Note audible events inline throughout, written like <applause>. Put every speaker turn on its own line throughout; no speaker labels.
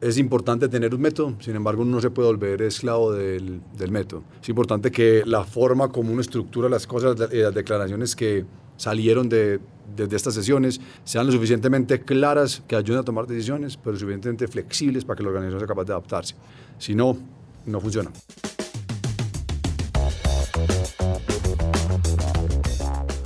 es importante tener un método, sin embargo uno no se puede volver esclavo del, del método. Es importante que la forma como uno estructura las cosas y las declaraciones que salieron de, de, estas sesiones sean lo suficientemente claras que ayuden a tomar decisiones, pero suficientemente flexibles para que la organización sea capaz de adaptarse. Si no, no funciona.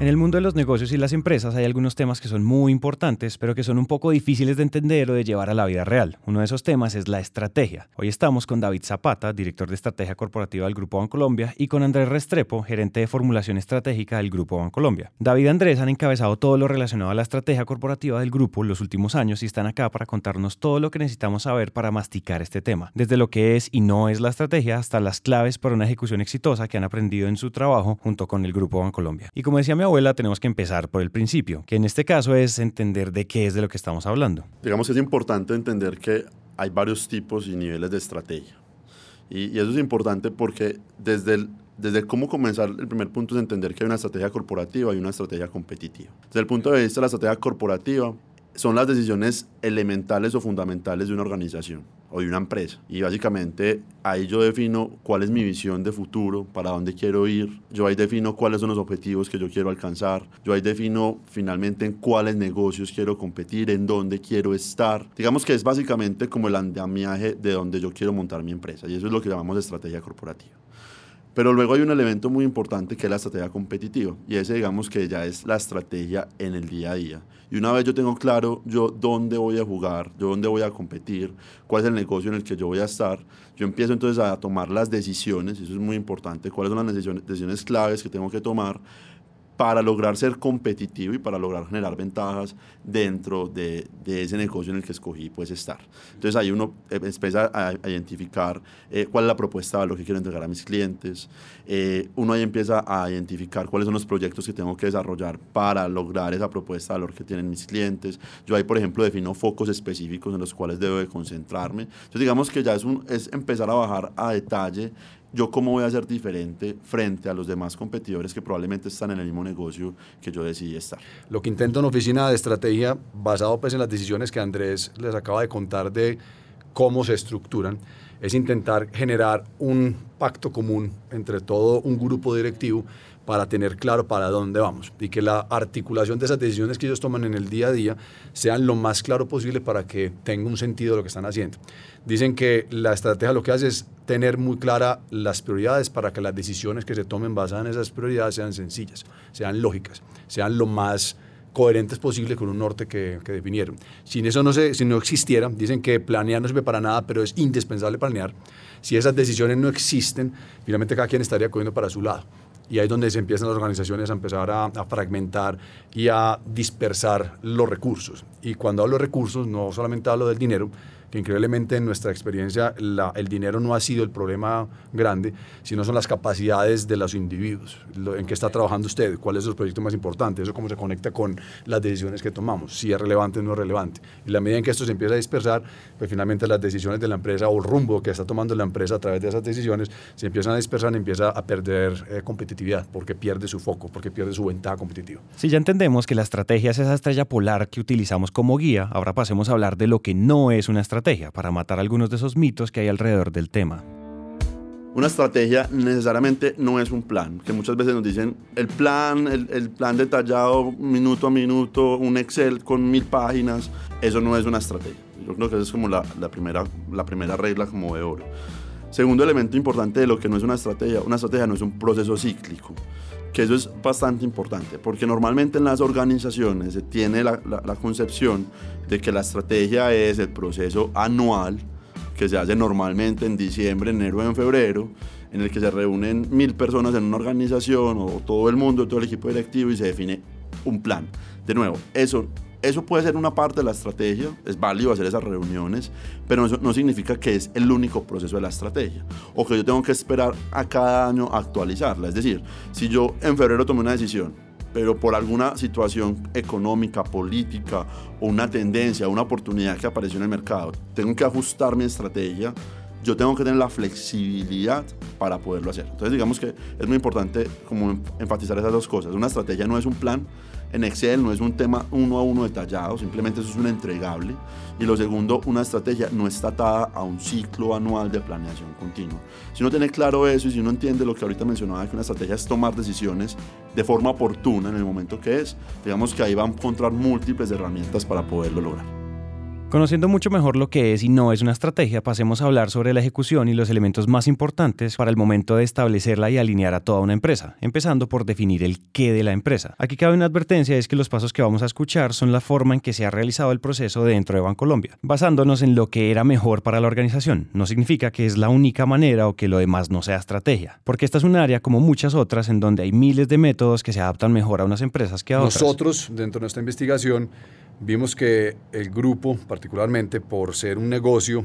En el mundo de los negocios y las empresas hay algunos temas que son muy importantes, pero que son un poco difíciles de entender o de llevar a la vida real. Uno de esos temas es la estrategia. Hoy estamos con David Zapata, director de estrategia corporativa del Grupo Bancolombia, y con Andrés Restrepo, gerente de formulación estratégica del Grupo Bancolombia. David y Andrés han encabezado todo lo relacionado a la estrategia corporativa del grupo los últimos años y están acá para contarnos todo lo que necesitamos saber para masticar este tema, desde lo que es y no es la estrategia hasta las claves para una ejecución exitosa que han aprendido en su trabajo junto con el Grupo Bancolombia. Y como decía mi abuela, tenemos que empezar por el principio, que en este caso es entender de qué es de lo que estamos hablando.
Digamos que es importante entender que hay varios tipos y niveles de estrategia. Y, eso es importante porque desde el, desde cómo comenzar, el primer punto es entender que hay una estrategia corporativa y una estrategia competitiva. Desde el punto de vista de la estrategia corporativa, son las decisiones elementales o fundamentales de una organización o de una empresa. Y básicamente ahí yo defino cuál es mi visión de futuro, para dónde quiero ir, yo ahí defino cuáles son los objetivos que yo quiero alcanzar, yo ahí defino finalmente en cuáles negocios quiero competir, en dónde quiero estar. Digamos que es básicamente como el andamiaje de donde yo quiero montar mi empresa y eso es lo que llamamos estrategia corporativa. Pero luego hay un elemento muy importante que es la estrategia competitiva y ese digamos que ya es la estrategia en el día a día. Y una vez yo tengo claro yo dónde voy a jugar, yo dónde voy a competir, cuál es el negocio en el que yo voy a estar, yo empiezo entonces a tomar las decisiones, eso es muy importante, cuáles son las decisiones, decisiones claves que tengo que tomar para lograr ser competitivo y para lograr generar ventajas dentro de, de, ese negocio en el que escogí pues estar. Entonces ahí uno eh, empieza a, identificar eh, cuál es la propuesta lo que quiero entregar a mis clientes, eh, uno ahí empieza a identificar cuáles son los proyectos que tengo que desarrollar para lograr esa propuesta de valor que tienen mis clientes. Yo ahí, por ejemplo, defino focos específicos en los cuales debo de concentrarme. Entonces digamos que ya es, un, es empezar a bajar a detalle yo cómo voy a ser diferente frente a los demás competidores que probablemente están en el mismo negocio que yo decidí estar.
Lo que intento en oficina de estrategia, basado pues en las decisiones que Andrés les acaba de contar de cómo se estructuran, es intentar generar un pacto común entre todo un grupo directivo para tener claro para dónde vamos y que la articulación de esas decisiones que ellos toman en el día a día sean lo más claro posible para que tenga un sentido lo que están haciendo. Dicen que la estrategia lo que hace es tener muy clara las prioridades para que las decisiones que se tomen basadas en esas prioridades sean sencillas, sean lógicas, sean lo más coherentes posible con un norte que, que definieron. Sin eso no, se, si no existiera, dicen que planear no sirve para nada, pero es indispensable planear. Si esas decisiones no existen, finalmente cada quien estaría cogiendo para su lado y ahí es donde se empiezan las organizaciones a empezar a, fragmentar y a dispersar los recursos. Y cuando hablo de recursos, no solamente hablo del dinero, que increíblemente en nuestra experiencia el dinero no ha sido el problema grande, sino son las capacidades de los individuos, en qué está trabajando usted, cuál es su proyecto más importante, eso cómo se conecta con las decisiones que tomamos, si es relevante o no es relevante. Y la medida en que esto se empieza a dispersar, pues finalmente las decisiones de la empresa o el rumbo que está tomando la empresa a través de esas decisiones se empiezan a dispersar y empieza a perder eh, competitividad porque pierde su foco, porque pierde su ventaja competitiva.
Si ya entendemos que la estrategia es esa estrella polar que utilizamos como guía, ahora pasemos a hablar de lo que no es una estrategia para matar algunos de esos mitos que hay alrededor del tema.
Una estrategia necesariamente no es un plan, que muchas veces nos dicen el plan, el, plan detallado minuto a minuto, un Excel con mil páginas, eso no es una estrategia. Yo creo que esa es como la, primera, la primera regla como de oro. Segundo elemento importante de lo que no es una estrategia, una estrategia no es un proceso cíclico. Que eso es bastante importante, porque normalmente en las organizaciones se tiene la, la, concepción de que la estrategia es el proceso anual que se hace normalmente en diciembre, enero en febrero, en el que se reúnen mil personas en una organización o todo el mundo, todo el equipo directivo y se define un plan. De nuevo, eso eso puede ser una parte de la estrategia, es válido hacer esas reuniones, pero eso no significa que es el único proceso de la estrategia o que yo tengo que esperar a cada año actualizarla. Es decir, si yo en febrero tomé una decisión, pero por alguna situación económica, política o una tendencia, una oportunidad que apareció en el mercado, tengo que ajustar mi estrategia, yo tengo que tener la flexibilidad para poderlo hacer. Entonces digamos que es muy importante como enfatizar esas dos cosas. Una estrategia no es un plan, en Excel no es un tema uno a uno detallado, simplemente eso es un entregable. Y lo segundo, una estrategia no está atada a un ciclo anual de planeación continua. Si uno tiene claro eso y si uno entiende lo que ahorita mencionaba, que una estrategia es tomar decisiones de forma oportuna en el momento que es, digamos que ahí va a encontrar múltiples herramientas para poderlo lograr.
Conociendo mucho mejor lo que es y no es una estrategia, pasemos a hablar sobre la ejecución y los elementos más importantes para el momento de establecerla y alinear a toda una empresa, empezando por definir el qué de la empresa. Aquí cabe una advertencia, es que los pasos que vamos a escuchar son la forma en que se ha realizado el proceso dentro de Bancolombia, basándonos en lo que era mejor para la organización. No significa que es la única manera o que lo demás no sea estrategia, porque esta es un área como muchas otras en donde hay miles de métodos que se adaptan mejor a unas empresas que a otras.
Nosotros, dentro de nuestra investigación, vimos que el grupo, particularmente por ser un negocio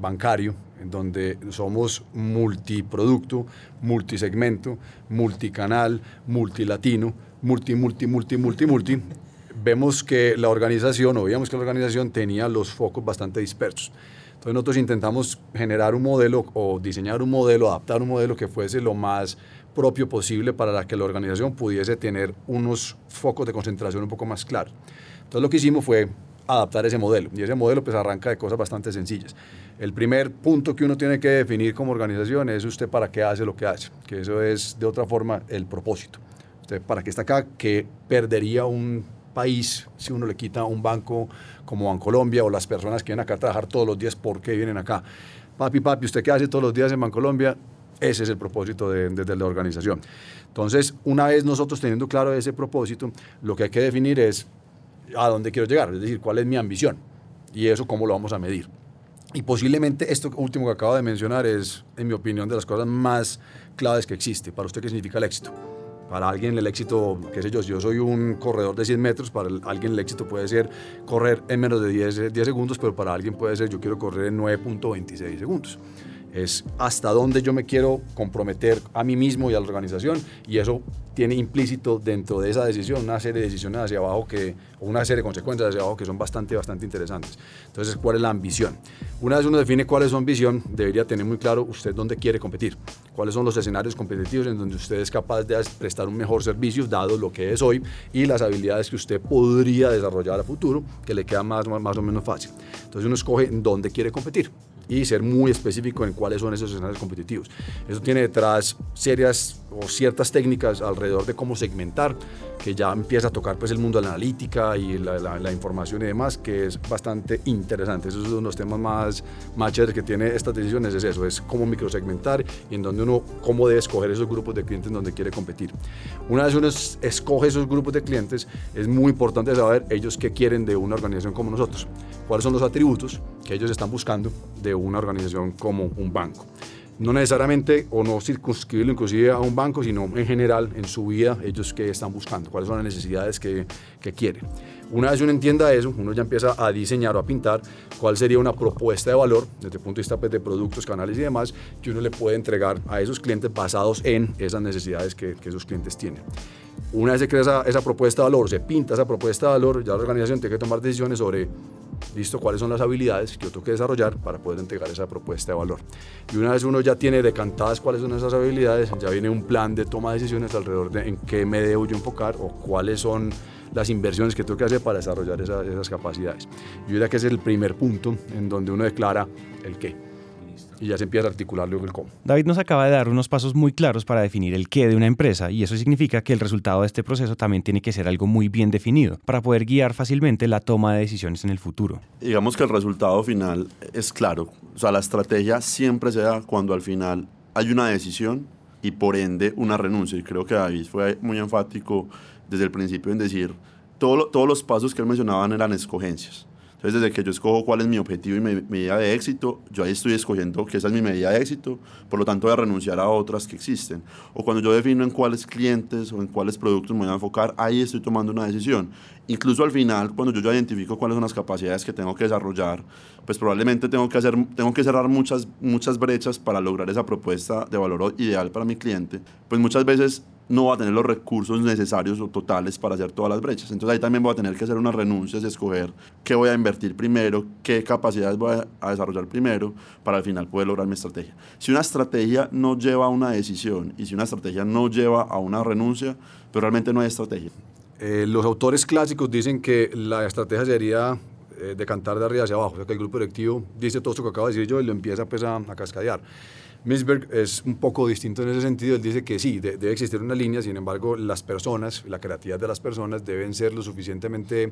bancario, en donde somos multiproducto, multisegmento, multicanal, multilatino, multi, multi, multi, multi, multi, <laughs> vemos que la organización, o veíamos que la organización tenía los focos bastante dispersos. Entonces nosotros intentamos generar un modelo o diseñar un modelo, adaptar un modelo que fuese lo más propio posible para que la organización pudiese tener unos focos de concentración un poco más claros. Entonces lo que hicimos fue adaptar ese modelo y ese modelo pues arranca de cosas bastante sencillas. El primer punto que uno tiene que definir como organización es usted para qué hace lo que hace, que eso es de otra forma el propósito. Usted para qué está acá, qué perdería un país si uno le quita un banco como Bancolombia o las personas que vienen acá a trabajar todos los días, ¿por qué vienen acá? Papi, papi, ¿usted qué hace todos los días en Bancolombia? Ese es el propósito de, de, la organización. Entonces, una vez nosotros teniendo claro ese propósito, lo que hay que definir es a dónde quiero llegar, es decir, cuál es mi ambición y eso cómo lo vamos a medir. Y posiblemente esto último que acabo de mencionar es, en mi opinión, de las cosas más claves que existe. Para usted, ¿qué significa el éxito? Para alguien el éxito, qué sé yo, si yo soy un corredor de 100 metros, para alguien el éxito puede ser correr en menos de 10, 10 segundos, pero para alguien puede ser yo quiero correr en 9.26 segundos es hasta dónde yo me quiero comprometer a mí mismo y a la organización y eso tiene implícito dentro de esa decisión una serie de decisiones hacia abajo que, o una serie de consecuencias hacia abajo que son bastante, bastante interesantes. Entonces, ¿cuál es la ambición? Una vez uno define cuál es su ambición, debería tener muy claro usted dónde quiere competir, cuáles son los escenarios competitivos en donde usted es capaz de prestar un mejor servicio dado lo que es hoy y las habilidades que usted podría desarrollar a futuro que le queda más, más o menos fácil. Entonces uno escoge dónde quiere competir y ser muy específico en cuáles son esos escenarios competitivos. Eso tiene detrás serias o ciertas técnicas alrededor de cómo segmentar, que ya empieza a tocar pues el mundo de la analítica y la, información y demás, que es bastante interesante. Esos son los temas más, más chéveres que tiene estas decisiones, es eso, es cómo microsegmentar y en donde uno, cómo debe escoger esos grupos de clientes en donde quiere competir. Una vez uno escoge esos grupos de clientes, es muy importante saber ellos qué quieren de una organización como nosotros, cuáles son los atributos que ellos están buscando de una organización como un banco no necesariamente o no circunscribirlo inclusive a un banco, sino en general en su vida ellos que están buscando, cuáles son las necesidades que, que, quieren. Una vez uno entienda eso, uno ya empieza a diseñar o a pintar cuál sería una propuesta de valor desde el punto de vista pues, de productos, canales y demás que uno le puede entregar a esos clientes basados en esas necesidades que, que esos clientes tienen. Una vez se crea esa, esa propuesta de valor, se pinta esa propuesta de valor, ya la organización tiene que tomar decisiones sobre listo, cuáles son las habilidades que yo tengo que desarrollar para poder entregar esa propuesta de valor. Y una vez uno ya tiene decantadas cuáles son esas habilidades, ya viene un plan de toma de decisiones alrededor de en qué me debo yo enfocar o cuáles son las inversiones que tengo que hacer para desarrollar esas, esas capacidades. Yo diría que es el primer punto en donde uno declara el qué y ya se empieza a articular luego el cómo.
David nos acaba de dar unos pasos muy claros para definir el qué de una empresa y eso significa que el resultado de este proceso también tiene que ser algo muy bien definido para poder guiar fácilmente la toma de decisiones en el futuro.
Digamos que el resultado final es claro, o sea, la estrategia siempre se da cuando al final hay una decisión y por ende una renuncia. Y creo que David fue muy enfático desde el principio en decir, todo, todos los pasos que él mencionaba eran escogencias. Entonces, desde que yo escojo cuál es mi objetivo y mi medida de éxito, yo ahí estoy escogiendo que esa es mi medida de éxito, por lo tanto voy a renunciar a otras que existen. O cuando yo defino en cuáles clientes o en cuáles productos me voy a enfocar, ahí estoy tomando una decisión. Incluso al final, cuando yo ya identifico cuáles son las capacidades que tengo que desarrollar, pues probablemente tengo que, hacer, tengo que cerrar muchas, muchas brechas para lograr esa propuesta de valor ideal para mi cliente. Pues muchas veces no va a tener los recursos necesarios o totales para hacer todas las brechas. Entonces ahí también voy a tener que hacer unas renuncias y escoger qué voy a invertir primero, qué capacidades voy a desarrollar primero para al final poder lograr mi estrategia. Si una estrategia no lleva a una decisión y si una estrategia no lleva a una renuncia, pues realmente no hay estrategia.
Eh, los autores clásicos dicen que la estrategia sería eh, de cantar de arriba hacia abajo, o sea que el grupo directivo dice todo esto que acabo de decir yo y lo empieza pues, a, a cascadear. Misberg es un poco distinto en ese sentido. Él dice que sí, debe existir una línea, sin embargo, las personas, la creatividad de las personas deben ser lo suficientemente eh,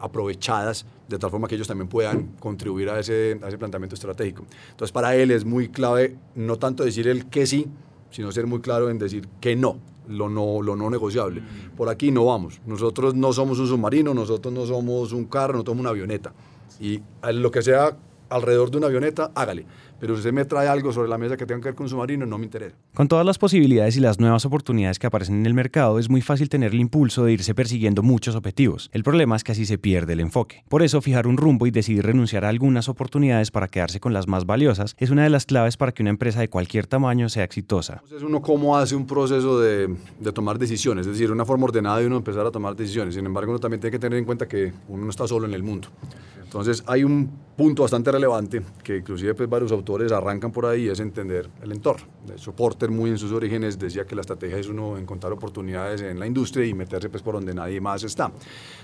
aprovechadas de tal forma que ellos también puedan contribuir a ese, a ese planteamiento estratégico. Entonces, para él es muy clave no tanto decir el que sí, sino ser muy claro en decir que no, lo no, lo no negociable. Por aquí no vamos. Nosotros no somos un submarino, nosotros no somos un carro, no somos una avioneta. Y lo que sea alrededor de una avioneta, hágale pero si usted me trae algo sobre la mesa que tenga que ver con submarino, no me interesa.
Con todas las posibilidades y las nuevas oportunidades que aparecen en el mercado, es muy fácil tener el impulso de irse persiguiendo muchos objetivos. El problema es que así se pierde el enfoque. Por eso, fijar un rumbo y decidir renunciar a algunas oportunidades para quedarse con las más valiosas es una de las claves para que una empresa de cualquier tamaño sea exitosa.
Es uno cómo hace un proceso de, de tomar decisiones, es decir, una forma ordenada de uno empezar a tomar decisiones. Sin embargo, uno también tiene que tener en cuenta que uno no está solo en el mundo. Entonces, hay un punto bastante relevante que inclusive pues, varios autores arrancan por ahí, es entender el entorno. Porter muy en sus orígenes decía que la estrategia es uno encontrar oportunidades en la industria y meterse pues, por donde nadie más está.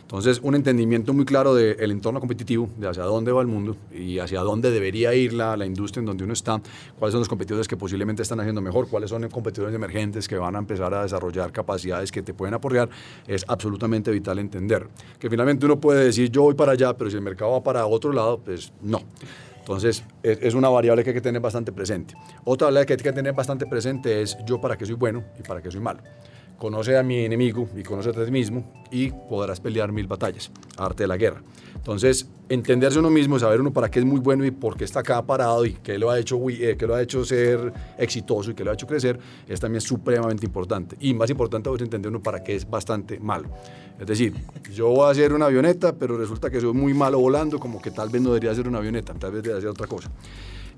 Entonces, un entendimiento muy claro del entorno competitivo, de hacia dónde va el mundo y hacia dónde debería ir la, la industria en donde uno está, cuáles son los competidores que posiblemente están haciendo mejor, cuáles son los competidores emergentes que van a empezar a desarrollar capacidades que te pueden apoyar, es absolutamente vital entender. Que finalmente uno puede decir, yo voy para allá, pero si el mercado va para otro lado, pues no. Entonces, es, una variable que hay que tener bastante presente. Otra variable que hay que tener bastante presente es yo para qué soy bueno y para qué soy malo. Conoce a mi enemigo y conoce a ti mismo y podrás pelear mil batallas. Arte de la guerra. Entonces, entenderse uno mismo, saber uno para qué es muy bueno y por qué está acá parado y qué lo ha hecho, eh, qué lo ha hecho ser exitoso y qué lo ha hecho crecer, es también supremamente importante. Y más importante es entender uno para qué es bastante malo. Es decir, yo voy a hacer una avioneta, pero resulta que soy muy malo volando, como que tal vez no debería ser una avioneta, tal vez debería ser otra cosa.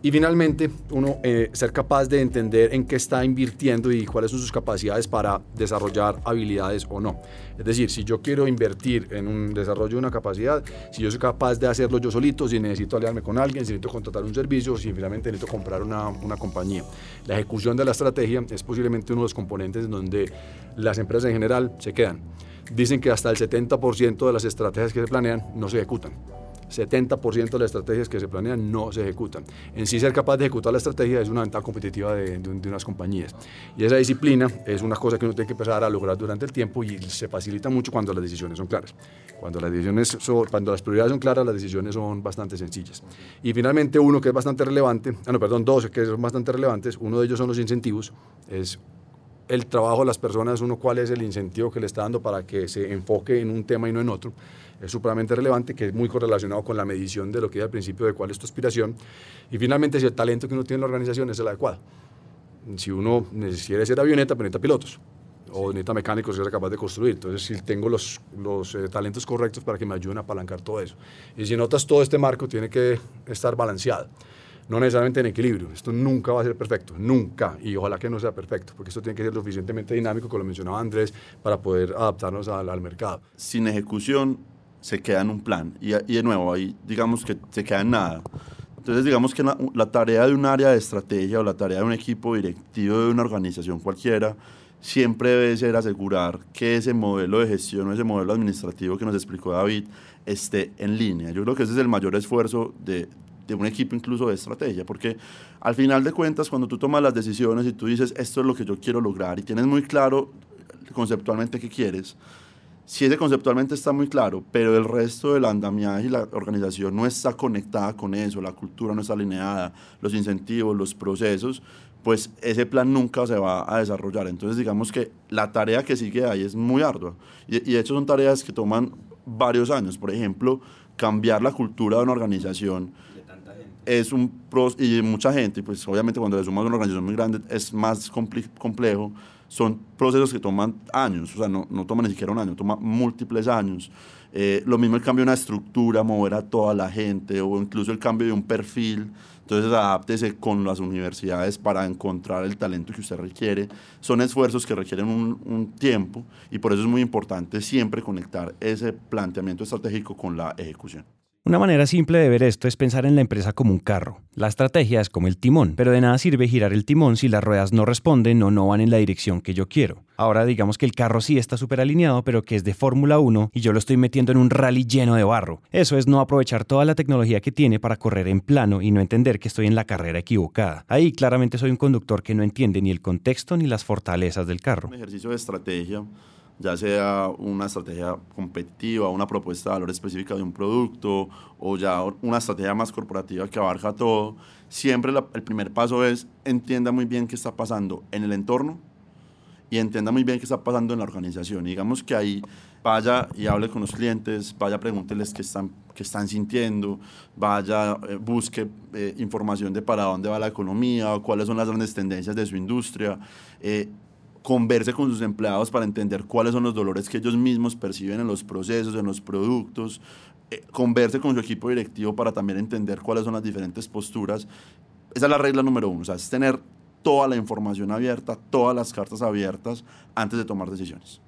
Y finalmente, uno eh, ser capaz de entender en qué está invirtiendo y cuáles son sus capacidades para desarrollar habilidades o no. Es decir, si yo quiero invertir en un desarrollo de una capacidad, si yo soy capaz de hacerlo yo solito, si necesito aliarme con alguien, si necesito contratar un servicio, si finalmente necesito comprar una, una compañía. La ejecución de la estrategia es posiblemente uno de los componentes en donde las empresas en general se quedan. Dicen que hasta el 70% de las estrategias que se planean no se ejecutan. 70% de las estrategias que se planean no se ejecutan. En sí ser capaz de ejecutar la estrategia es una ventaja competitiva de, unas compañías. Y esa disciplina es una cosa que uno tiene que empezar a lograr durante el tiempo y se facilita mucho cuando las decisiones son claras. Cuando las, decisiones cuando las prioridades son claras, las decisiones son bastante sencillas. Y finalmente uno que es bastante relevante, ah, no, perdón, dos que son bastante relevantes, uno de ellos son los incentivos, es el trabajo de las personas, uno cuál es el incentivo que le está dando para que se enfoque en un tema y no en otro es supremamente relevante, que es muy correlacionado con la medición de lo que es al principio de cuál es tu aspiración. Y finalmente, si el talento que uno tiene en la organización es el adecuado. Si uno quiere ser avioneta, pero necesita pilotos o necesita mecánicos que sea capaz de construir. Entonces, si tengo los, los eh, talentos correctos para que me ayuden a apalancar todo eso. Y si notas todo este marco, tiene que estar balanceado. No necesariamente en equilibrio. Esto nunca va a ser perfecto, nunca. Y ojalá que no sea perfecto, porque esto tiene que ser lo suficientemente dinámico, como lo mencionaba Andrés, para poder adaptarnos al, al mercado.
Sin ejecución, se queda en un plan. Y, de nuevo, ahí digamos que se queda en nada. Entonces, digamos que la, tarea de un área de estrategia o la tarea de un equipo directivo de una organización cualquiera siempre debe ser asegurar que ese modelo de gestión o ese modelo administrativo que nos explicó David esté en línea. Yo creo que ese es el mayor esfuerzo de, de un equipo incluso de estrategia, porque al final de cuentas, cuando tú tomas las decisiones y tú dices, esto es lo que yo quiero lograr y tienes muy claro conceptualmente qué quieres, si ese conceptualmente está muy claro, pero el resto del andamiaje y la organización no está conectada con eso, la cultura no está alineada, los incentivos, los procesos, pues ese plan nunca se va a desarrollar. Entonces digamos que la tarea que sigue ahí es muy ardua. Y, y de hecho son tareas que toman varios años. Por ejemplo, cambiar la cultura de una organización es un y mucha gente, pues obviamente cuando le sumas una organización muy grande es más complejo, son procesos que toman años, o sea, no, no toman ni siquiera un año, toma múltiples años. Eh, lo mismo el cambio de una estructura, mover a toda la gente, o incluso el cambio de un perfil. Entonces, adáptese con las universidades para encontrar el talento que usted requiere. Son esfuerzos que requieren un, un tiempo y por eso es muy importante siempre conectar ese planteamiento estratégico con la ejecución.
Una manera simple de ver esto es pensar en la empresa como un carro. La estrategia es como el timón, pero de nada sirve girar el timón si las ruedas no responden o no van en la dirección que yo quiero. Ahora digamos que el carro sí está súper alineado, pero que es de Fórmula 1 y yo lo estoy metiendo en un rally lleno de barro. Eso es no aprovechar toda la tecnología que tiene para correr en plano y no entender que estoy en la carrera equivocada. Ahí claramente soy un conductor que no entiende ni el contexto ni las fortalezas del carro.
Un ejercicio de estrategia ya sea una estrategia competitiva, una propuesta de valor específica de un producto o ya una estrategia más corporativa que abarca todo, siempre el primer paso es entienda muy bien qué está pasando en el entorno y entienda muy bien qué está pasando en la organización. digamos que ahí vaya y hable con los clientes, vaya pregúnteles qué están, qué están sintiendo, vaya, eh, busque eh, información de para dónde va la economía, cuáles son las grandes tendencias de su industria. Eh, converse con sus empleados para entender cuáles son los dolores que ellos mismos perciben en los procesos, en los productos, eh, converse con su equipo directivo para también entender cuáles son las diferentes posturas. Esa es la regla número uno, o sea, es tener toda la información abierta, todas las cartas abiertas antes de tomar decisiones.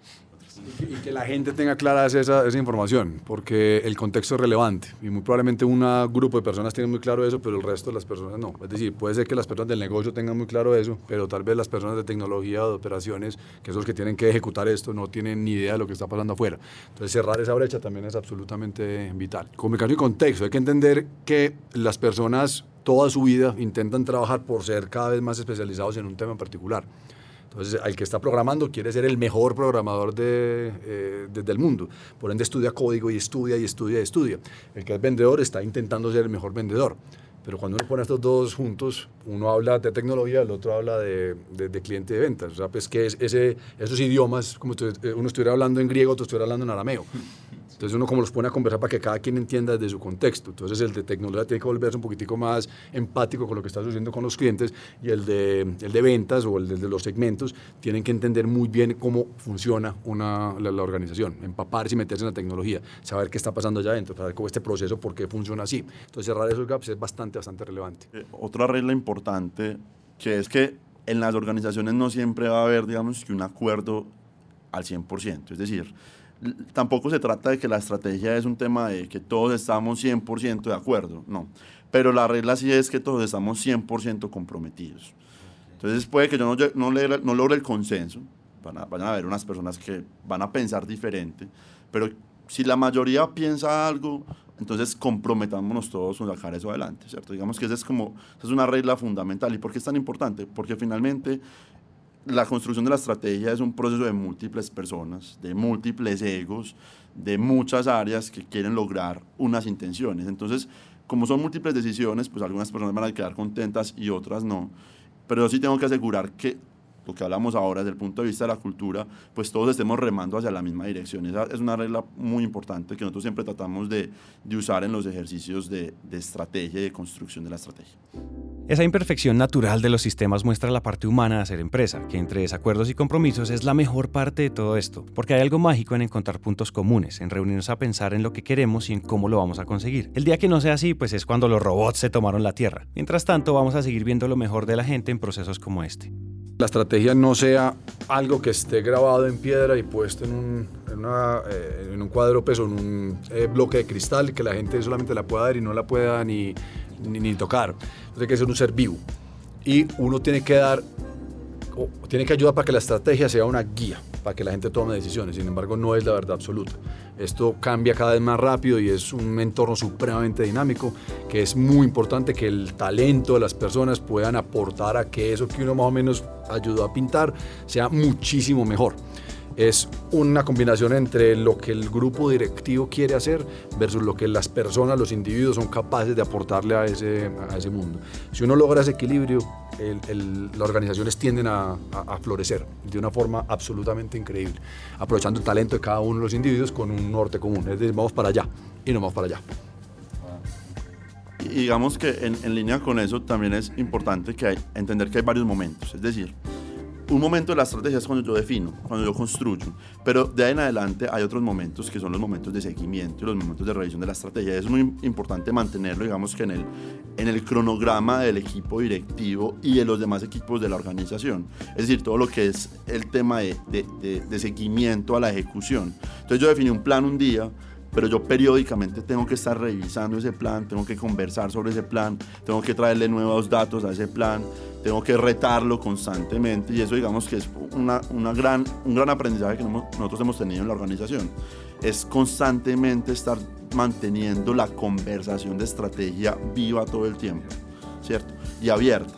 Y que la gente tenga clara esa, esa, información, porque el contexto es relevante y muy probablemente un grupo de personas tiene muy claro eso, pero el resto de las personas no. Es decir, puede ser que las personas del negocio tengan muy claro eso, pero tal vez las personas de tecnología o de operaciones, que son los que tienen que ejecutar esto, no tienen ni idea de lo que está pasando afuera. Entonces cerrar esa brecha también es absolutamente vital. Comunicación y contexto. Hay que entender que las personas toda su vida intentan trabajar por ser cada vez más especializados en un tema en particular. Entonces, el que está programando quiere ser el mejor programador de, eh, del mundo. Por ende, estudia código y estudia y estudia y estudia. El que es vendedor está intentando ser el mejor vendedor. Pero cuando uno pone estos dos juntos, uno habla de tecnología, el otro habla de, de, cliente de ventas. O sea, pues que es ese, esos idiomas, como uno estuviera hablando en griego, otro estuviera hablando en arameo. Entonces uno como los pone a conversar para que cada quien entienda desde su contexto. Entonces el de tecnología tiene que volverse un poquitico más empático con lo que está sucediendo con los clientes y el de, el de ventas o el de, los segmentos tienen que entender muy bien cómo funciona una, la, organización, empaparse y meterse en la tecnología, saber qué está pasando allá adentro, saber cómo este proceso, por qué funciona así. Entonces cerrar esos gaps es bastante, bastante relevante.
Eh, otra regla importante que es que en las organizaciones no siempre va a haber, digamos, que un acuerdo al 100%. Es decir, tampoco se trata de que la estrategia es un tema de que todos estamos 100% de acuerdo, no. Pero la regla sí es que todos estamos 100% comprometidos. Entonces puede que yo no, no, logre el consenso, van a, van a haber unas personas que van a pensar diferente, pero si la mayoría piensa algo, entonces comprometámonos todos a sacar eso adelante, ¿cierto? Digamos que esa es como, esa es una regla fundamental. ¿Y por qué es tan importante? Porque finalmente la construcción de la estrategia es un proceso de múltiples personas, de múltiples egos, de muchas áreas que quieren lograr unas intenciones. Entonces, como son múltiples decisiones, pues algunas personas van a quedar contentas y otras no. Pero yo sí tengo que asegurar que lo que hablamos ahora desde el punto de vista de la cultura, pues todos estemos remando hacia la misma dirección. Esa es una regla muy importante que nosotros siempre tratamos de, de usar en los ejercicios de, de estrategia y de construcción de la estrategia.
Esa imperfección natural de los sistemas muestra la parte humana de hacer empresa, que entre desacuerdos y compromisos es la mejor parte de todo esto, porque hay algo mágico en encontrar puntos comunes, en reunirnos a pensar en lo que queremos y en cómo lo vamos a conseguir. El día que no sea así, pues es cuando los robots se tomaron la Tierra. Mientras tanto, vamos a seguir viendo lo mejor de la gente en procesos como este
la estrategia no sea algo que esté grabado en piedra y puesto en un, en, eh, un cuadro, pues, en un eh, bloque de cristal, que la gente solamente la pueda ver y no la pueda ni, ni, tocar. Tiene que ser un ser vivo. Y uno tiene que dar, tiene que ayudar para que la estrategia sea una guía, para que la gente tome decisiones. Sin embargo, no es la verdad absoluta. Esto cambia cada vez más rápido y es un entorno supremamente dinámico, que es muy importante que el talento de las personas puedan aportar a que eso que uno más o menos ayudó a pintar sea muchísimo mejor. es una combinación entre lo que el grupo directivo quiere hacer versus lo que las personas, los individuos son capaces de aportarle a ese, a ese mundo. Si uno logra ese equilibrio, las organizaciones tienden a, florecer de una forma absolutamente increíble, aprovechando el talento de cada uno de los individuos con un norte común. Es decir, vamos para allá y no vamos para allá.
Y digamos que en, en línea con eso también es importante que entender que hay varios momentos. Es decir, un momento de la estrategia es cuando yo defino, cuando yo construyo, pero de ahí en adelante hay otros momentos que son los momentos de seguimiento y los momentos de revisión de la estrategia. Es muy importante mantenerlo, digamos que en el, en el cronograma del equipo directivo y de los demás equipos de la organización. Es decir, todo lo que es el tema de, de, de seguimiento a la ejecución. Entonces yo definí un plan un día, pero yo periódicamente tengo que estar revisando ese plan, tengo que conversar sobre ese plan, tengo que traerle nuevos datos a ese plan, tengo que retarlo constantemente y eso digamos que es una, una gran, un gran aprendizaje que nosotros hemos tenido en la organización. Es constantemente estar manteniendo la conversación de estrategia viva todo el tiempo, ¿cierto? Y abierta.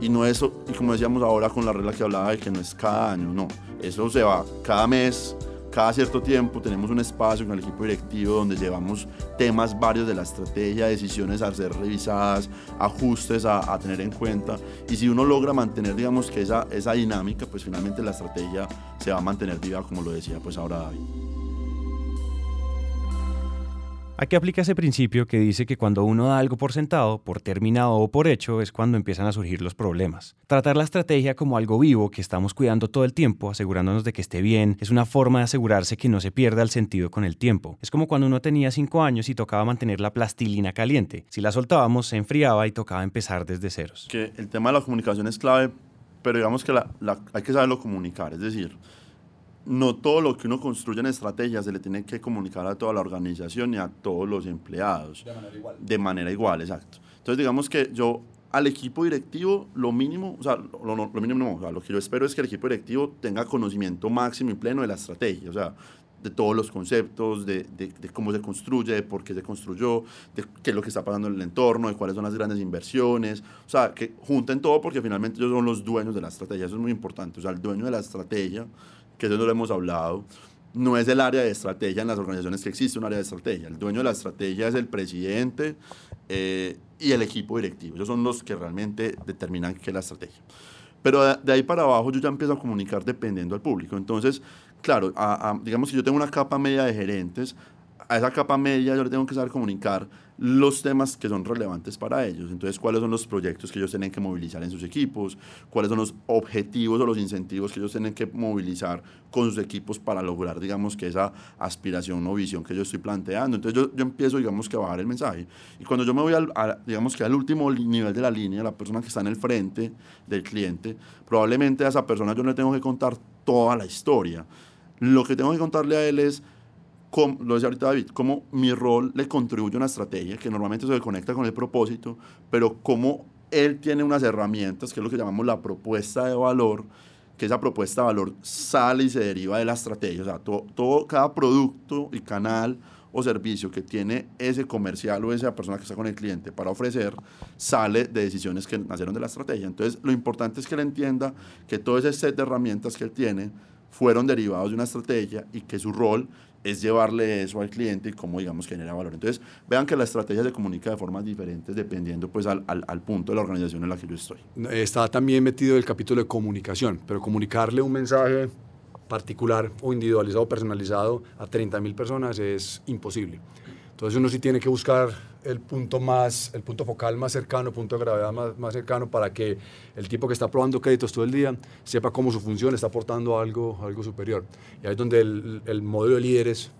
Y no eso, y como decíamos ahora con la regla que hablaba de que no es cada año, no. Eso se va cada mes, cada cierto tiempo tenemos un espacio con el equipo directivo donde llevamos temas varios de la estrategia, decisiones a ser revisadas, ajustes a, tener en cuenta. Y si uno logra mantener, digamos, que esa, esa dinámica, pues finalmente la estrategia se va a mantener viva, como lo decía pues ahora David.
Aquí aplica ese principio que dice que cuando uno da algo por sentado, por terminado o por hecho, es cuando empiezan a surgir los problemas. Tratar la estrategia como algo vivo que estamos cuidando todo el tiempo, asegurándonos de que esté bien, es una forma de asegurarse que no se pierda el sentido con el tiempo. Es como cuando uno tenía 5 años y tocaba mantener la plastilina caliente. Si la soltábamos, se enfriaba y tocaba empezar desde ceros.
Que el tema de la comunicación es clave, pero digamos que hay que saberlo comunicar. Es decir, no todo lo que uno construye en estrategia se le tiene que comunicar a toda la organización y a todos los empleados.
De manera igual.
De manera igual, exacto. Entonces, digamos que yo al equipo directivo, lo mínimo, o sea, lo, lo, mínimo no, o sea, lo que yo espero es que el equipo directivo tenga conocimiento máximo y pleno de la estrategia, o sea, de todos los conceptos, de, de, de, cómo se construye, de por qué se construyó, de qué es lo que está pasando en el entorno, de cuáles son las grandes inversiones, o sea, que junten todo porque finalmente ellos son los dueños de la estrategia, eso es muy importante, o sea, el dueño de la estrategia que eso no lo hemos hablado, no es el área de estrategia en las organizaciones que existe un área de estrategia. El dueño de la estrategia es el presidente eh, y el equipo directivo. Ellos son los que realmente determinan qué es la estrategia. Pero de, ahí para abajo yo ya empiezo a comunicar dependiendo al público. Entonces, claro, digamos que yo tengo una capa media de gerentes, a esa capa media yo le tengo que saber comunicar los temas que son relevantes para ellos. Entonces, cuáles son los proyectos que ellos tienen que movilizar en sus equipos, cuáles son los objetivos o los incentivos que ellos tienen que movilizar con sus equipos para lograr, digamos, que esa aspiración o visión que yo estoy planteando. Entonces, yo, empiezo, digamos, que a bajar el mensaje. Y cuando yo me voy, al, digamos, que al último nivel de la línea, la persona que está en el frente del cliente, probablemente a esa persona yo no le tengo que contar toda la historia. Lo que tengo que contarle a él es como, lo decía ahorita David, cómo mi rol le contribuye a una estrategia que normalmente se conecta con el propósito, pero cómo él tiene unas herramientas, que es lo que llamamos la propuesta de valor, que esa propuesta de valor sale y se deriva de la estrategia. O sea, todo, todo, cada producto y canal o servicio que tiene ese comercial o esa persona que está con el cliente para ofrecer, sale de decisiones que nacieron de la estrategia. Entonces, lo importante es que él entienda que todo ese set de herramientas que él tiene fueron derivados de una estrategia y que su rol es llevarle eso al cliente y cómo, digamos, genera valor. Entonces, vean que la estrategia se comunica de formas diferentes dependiendo, pues, al, al, al, punto de la organización en la que yo estoy.
Está también metido el capítulo de comunicación, pero comunicarle un mensaje particular o individualizado, personalizado a 30.000 personas es imposible. Entonces uno sí tiene que buscar el punto más, el punto focal más cercano, punto de gravedad más, más, cercano para que el tipo que está probando créditos todo el día sepa cómo su función está aportando algo, algo superior. Y ahí es donde el, el modelo de líderes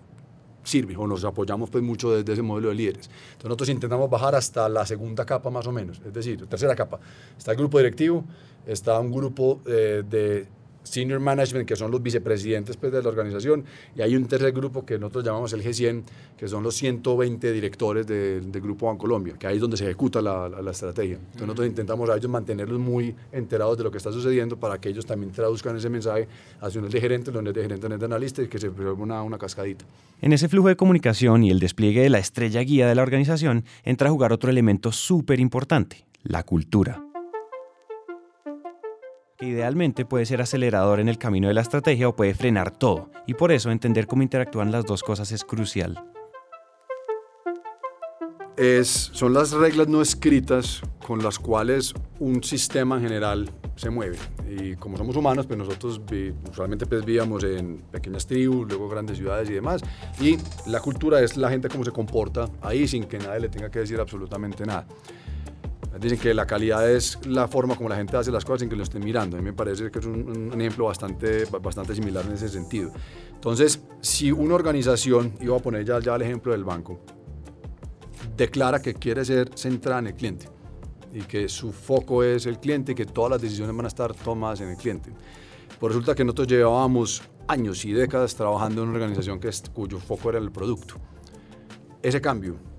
sirve o nos apoyamos pues mucho desde ese modelo de líderes. Entonces nosotros intentamos bajar hasta la segunda capa más o menos, es decir, tercera capa. Está el grupo directivo, está un grupo eh, de senior management, que son los vicepresidentes pues, de la organización, y hay un tercer grupo que nosotros llamamos el G100, que son los 120 directores del Grupo Bancolombia, que ahí es donde se ejecuta la, la, estrategia. Entonces nosotros intentamos a ellos mantenerlos muy enterados de lo que está sucediendo para que ellos también traduzcan ese mensaje hacia un de gerente, donde de gerente, de analista, y que se vuelva una, una cascadita.
En ese flujo de comunicación y el despliegue de la estrella guía de la organización entra a jugar otro elemento súper importante, la cultura. Que idealmente puede ser acelerador en el camino de la estrategia o puede frenar todo. Y por eso entender cómo interactúan las dos cosas es crucial.
Es, son las reglas no escritas con las cuales un sistema en general se mueve. Y como somos humanos, pues nosotros usualmente pues vivíamos en pequeñas tribus, luego grandes ciudades y demás. Y la cultura es la gente cómo se comporta ahí sin que nadie le tenga que decir absolutamente nada. Dicen que la calidad es la forma como la gente hace las cosas sin que lo estén mirando. A mí me parece que es un, ejemplo bastante, bastante similar en ese sentido. Entonces, si una organización, voy a poner ya, ya el ejemplo del banco, declara que quiere ser centrada en el cliente y que su foco es el cliente y que todas las decisiones van a estar tomadas en el cliente. Pues resulta que nosotros llevábamos años y décadas trabajando en una organización que es, cuyo foco era el producto. Ese cambio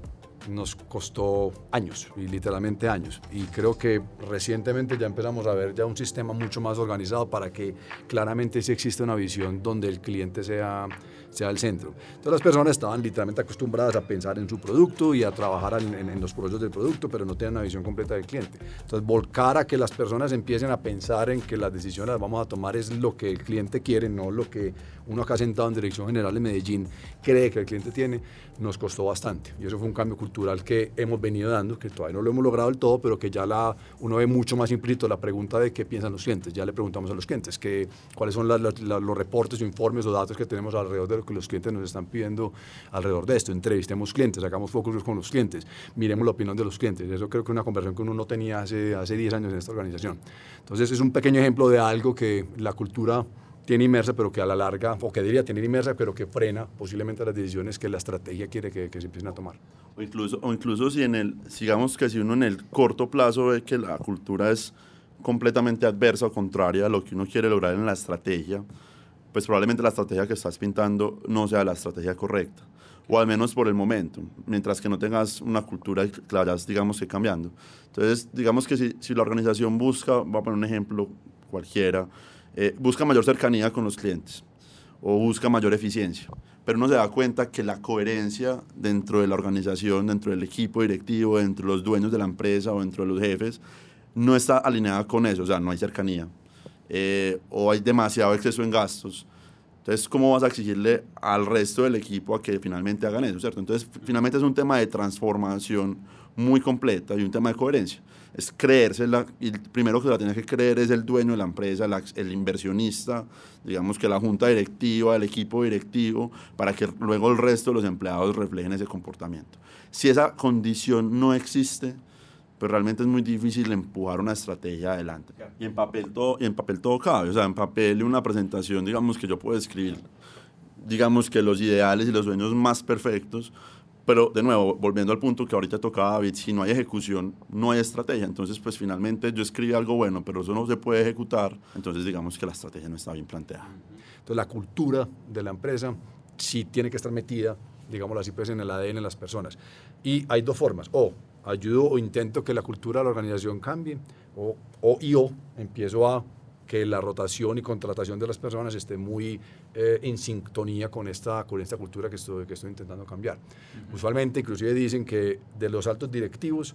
nos costó años, y literalmente años. Y creo que recientemente ya empezamos a ver ya un sistema mucho más organizado para que claramente sí existe una visión donde el cliente sea, sea el centro. Entonces las personas estaban literalmente acostumbradas a pensar en su producto y a trabajar en, los proyectos del producto, pero no tenían una visión completa del cliente. Entonces volcar a que las personas empiecen a pensar en que las decisiones las vamos a tomar es lo que el cliente quiere, no lo que uno acá sentado en Dirección General de Medellín cree que el cliente tiene, nos costó bastante. Y eso fue un cambio cultural que hemos venido dando, que todavía no lo hemos logrado del todo, pero que ya la, uno ve mucho más implícito la pregunta de qué piensan los clientes. Ya le preguntamos a los clientes que, cuáles son los reportes o informes o datos que tenemos alrededor de lo que los clientes nos están pidiendo alrededor de esto. Entrevistemos clientes, hagamos focus con los clientes, miremos la opinión de los clientes. Eso creo que es una conversación que uno no tenía hace, hace 10 años en esta organización. Entonces es un pequeño ejemplo de algo que la cultura tiene inmersa, pero que a la larga, o que diría tener inmersa, pero que frena posiblemente las decisiones que la estrategia quiere que, que, se empiecen a tomar.
O incluso, o incluso si en el, digamos que si uno en el corto plazo ve que la cultura es completamente adversa o contraria a lo que uno quiere lograr en la estrategia, pues probablemente la estrategia que estás pintando no sea la estrategia correcta, o al menos por el momento, mientras que no tengas una cultura que digamos que cambiando. Entonces, digamos que si, si la organización busca, voy a poner un ejemplo cualquiera, eh, busca mayor cercanía con los clientes o busca mayor eficiencia, pero uno se da cuenta que la coherencia dentro de la organización, dentro del equipo directivo, dentro de los dueños de la empresa o dentro de los jefes, no está alineada con eso, o sea, no hay cercanía eh, o hay demasiado exceso en gastos. Entonces, ¿cómo vas a exigirle al resto del equipo a que finalmente hagan eso, cierto? Entonces, finalmente es un tema de transformación muy completa y un tema de coherencia es creerse, la, y el primero que la tiene que creer es el dueño de la empresa, el inversionista, digamos que la junta directiva, el equipo directivo, para que luego el resto de los empleados reflejen ese comportamiento. Si esa condición no existe, pues realmente es muy difícil empujar una estrategia adelante. Y en papel todo, y en papel todo cabe, o sea, en papel una presentación, digamos que yo puedo escribir, digamos que los ideales y los sueños más perfectos, pero de nuevo, volviendo al punto que ahorita tocaba David, si no hay ejecución, no hay estrategia. Entonces, pues finalmente yo escribí algo bueno, pero eso no se puede ejecutar. Entonces, digamos que la estrategia no está bien planteada.
Entonces, la cultura de la empresa sí tiene que estar metida, digámoslo así, pues en el ADN de las personas. Y hay dos formas. O ayudo o intento que la cultura de la organización cambie, o, o yo empiezo a que la rotación y contratación de las personas esté muy eh, en sintonía con esta, con esta cultura que estoy, que estoy intentando cambiar. Usualmente, inclusive dicen que de los altos directivos,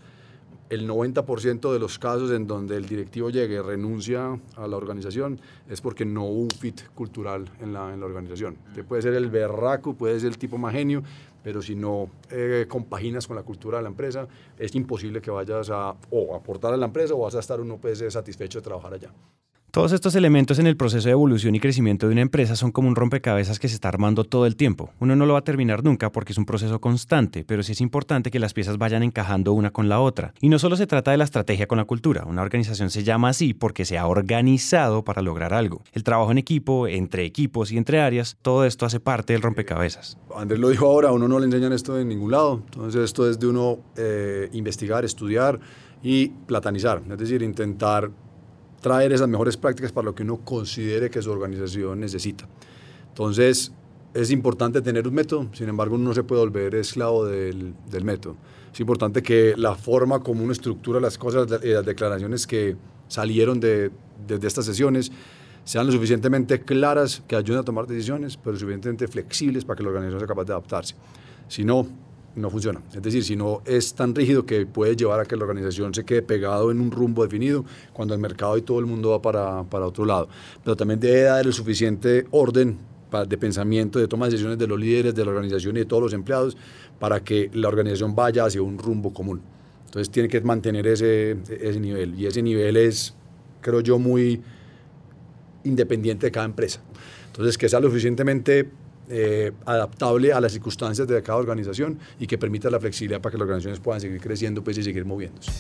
el 90% de los casos en donde el directivo llegue renuncia a la organización es porque no hubo un fit cultural en la, en la organización. Te puede ser el berraco, puede ser el tipo más genio, pero si no eh, compaginas con la cultura de la empresa, es imposible que vayas a o aportar a la empresa o vas a estar uno pues, satisfecho de trabajar allá.
Todos estos elementos en el proceso de evolución y crecimiento de una empresa son como un rompecabezas que se está armando todo el tiempo. Uno no lo va a terminar nunca porque es un proceso constante, pero sí es importante que las piezas vayan encajando una con la otra. Y no solo se trata de la estrategia con la cultura, una organización se llama así porque se ha organizado para lograr algo. El trabajo en equipo, entre equipos y entre áreas, todo esto hace parte del rompecabezas.
Andrés lo dijo ahora, a uno no le enseñan esto en ningún lado, entonces esto es de uno eh, investigar, estudiar y platanizar, es decir, intentar traer esas mejores prácticas para lo que uno considere que su organización necesita. Entonces, es importante tener un método, sin embargo, uno no se puede volver esclavo del, del método. Es importante que la forma como uno estructura las cosas y las declaraciones que salieron de, de, de estas sesiones sean lo suficientemente claras que ayuden a tomar decisiones, pero suficientemente flexibles para que la organización sea capaz de adaptarse. Si no, no funciona. Es decir, si no es tan rígido que puede llevar a que la organización se quede pegado en un rumbo definido cuando el mercado y todo el mundo va para, para otro lado. Pero también debe dar el suficiente orden de pensamiento, de toma de decisiones de los líderes de la organización y de todos los empleados para que la organización vaya hacia un rumbo común. Entonces tiene que mantener ese, ese nivel y ese nivel es, creo yo, muy independiente de cada empresa. Entonces que sea lo suficientemente eh, adaptable a las circunstancias de cada organización y que permita la flexibilidad para que las organizaciones puedan seguir creciendo pues, y seguir moviéndose.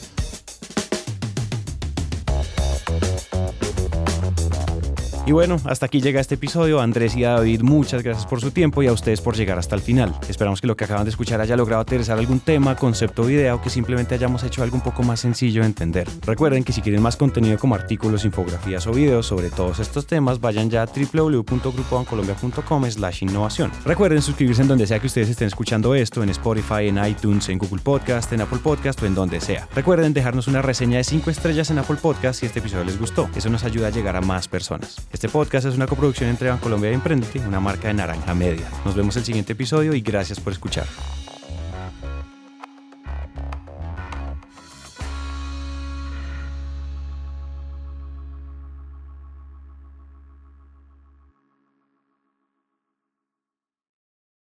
Y bueno, hasta aquí llega este episodio. Andrés y David, muchas gracias por su tiempo y a ustedes por llegar hasta el final. Esperamos que lo que acaban de escuchar haya logrado aterrizar algún tema, concepto o idea o que simplemente hayamos hecho algo un poco más sencillo de entender. Recuerden que si quieren más contenido como artículos, infografías o videos sobre todos estos temas, vayan ya a www.grupobancolombia.com slash innovación. Recuerden suscribirse en donde sea que ustedes estén escuchando esto, en Spotify, en iTunes, en Google Podcast, en Apple Podcast o en donde sea. Recuerden dejarnos una reseña de 5 estrellas en Apple Podcast si este episodio les gustó. Eso nos ayuda a llegar a más personas. Este podcast es una coproducción entre Bancolombia y Emprendete, una marca de Naranja Media. Nos vemos el siguiente episodio y gracias por escuchar.